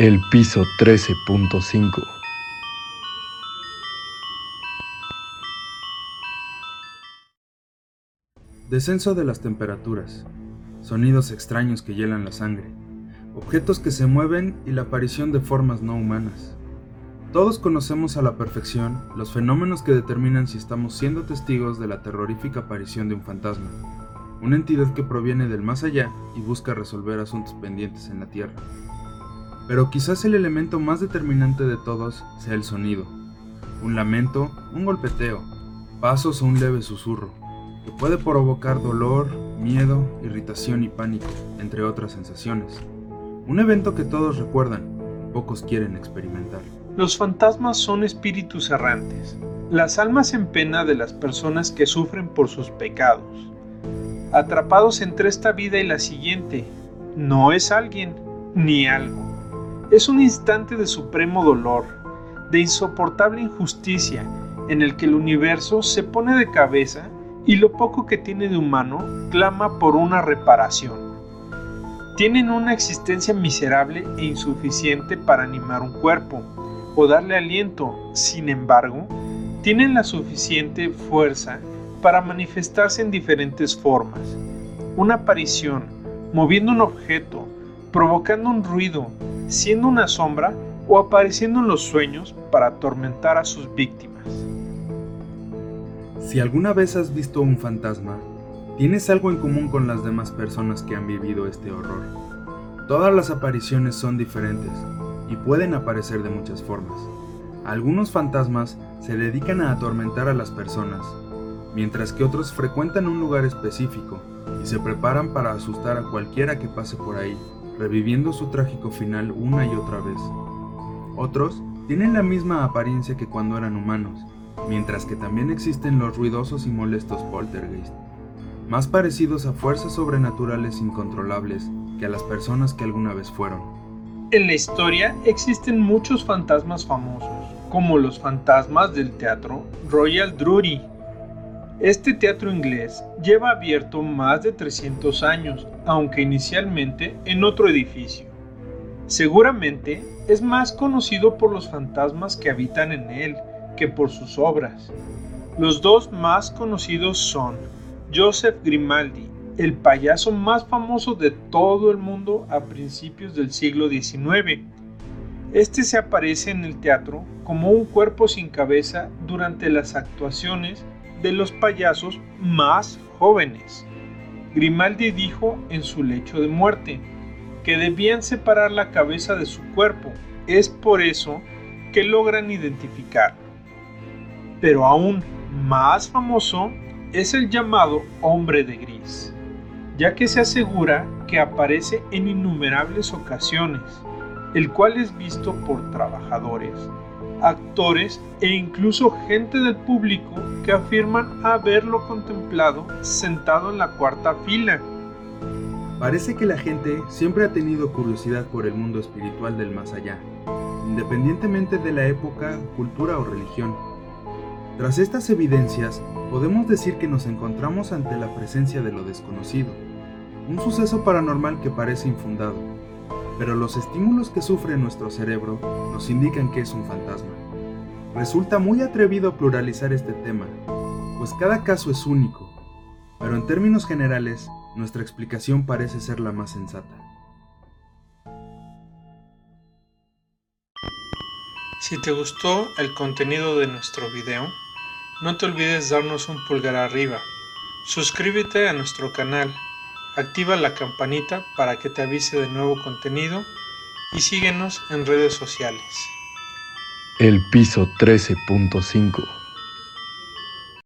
El piso 13.5 Descenso de las temperaturas. Sonidos extraños que hielan la sangre. Objetos que se mueven y la aparición de formas no humanas. Todos conocemos a la perfección los fenómenos que determinan si estamos siendo testigos de la terrorífica aparición de un fantasma, una entidad que proviene del más allá y busca resolver asuntos pendientes en la Tierra. Pero quizás el elemento más determinante de todos sea el sonido. Un lamento, un golpeteo, pasos o un leve susurro, que puede provocar dolor, miedo, irritación y pánico, entre otras sensaciones. Un evento que todos recuerdan, pocos quieren experimentar. Los fantasmas son espíritus errantes, las almas en pena de las personas que sufren por sus pecados. Atrapados entre esta vida y la siguiente, no es alguien ni algo es un instante de supremo dolor, de insoportable injusticia, en el que el universo se pone de cabeza y lo poco que tiene de humano clama por una reparación. Tienen una existencia miserable e insuficiente para animar un cuerpo o darle aliento, sin embargo, tienen la suficiente fuerza para manifestarse en diferentes formas. Una aparición, moviendo un objeto, provocando un ruido, siendo una sombra o apareciendo en los sueños para atormentar a sus víctimas. Si alguna vez has visto un fantasma, tienes algo en común con las demás personas que han vivido este horror. Todas las apariciones son diferentes y pueden aparecer de muchas formas. Algunos fantasmas se dedican a atormentar a las personas, mientras que otros frecuentan un lugar específico y se preparan para asustar a cualquiera que pase por ahí reviviendo su trágico final una y otra vez. Otros tienen la misma apariencia que cuando eran humanos, mientras que también existen los ruidosos y molestos poltergeist, más parecidos a fuerzas sobrenaturales incontrolables que a las personas que alguna vez fueron. En la historia existen muchos fantasmas famosos, como los fantasmas del teatro Royal Drury, este teatro inglés lleva abierto más de 300 años, aunque inicialmente en otro edificio. Seguramente es más conocido por los fantasmas que habitan en él que por sus obras. Los dos más conocidos son Joseph Grimaldi, el payaso más famoso de todo el mundo a principios del siglo XIX. Este se aparece en el teatro como un cuerpo sin cabeza durante las actuaciones de los payasos más jóvenes. Grimaldi dijo en su lecho de muerte que debían separar la cabeza de su cuerpo. Es por eso que logran identificar. Pero aún más famoso es el llamado hombre de gris, ya que se asegura que aparece en innumerables ocasiones, el cual es visto por trabajadores, actores e incluso gente del público que afirman haberlo contemplado sentado en la cuarta fila. Parece que la gente siempre ha tenido curiosidad por el mundo espiritual del más allá, independientemente de la época, cultura o religión. Tras estas evidencias, podemos decir que nos encontramos ante la presencia de lo desconocido, un suceso paranormal que parece infundado, pero los estímulos que sufre nuestro cerebro nos indican que es un fantasma. Resulta muy atrevido pluralizar este tema, pues cada caso es único, pero en términos generales, nuestra explicación parece ser la más sensata. Si te gustó el contenido de nuestro video, no te olvides darnos un pulgar arriba, suscríbete a nuestro canal activa la campanita para que te avise de nuevo contenido y síguenos en redes sociales. El piso 13.5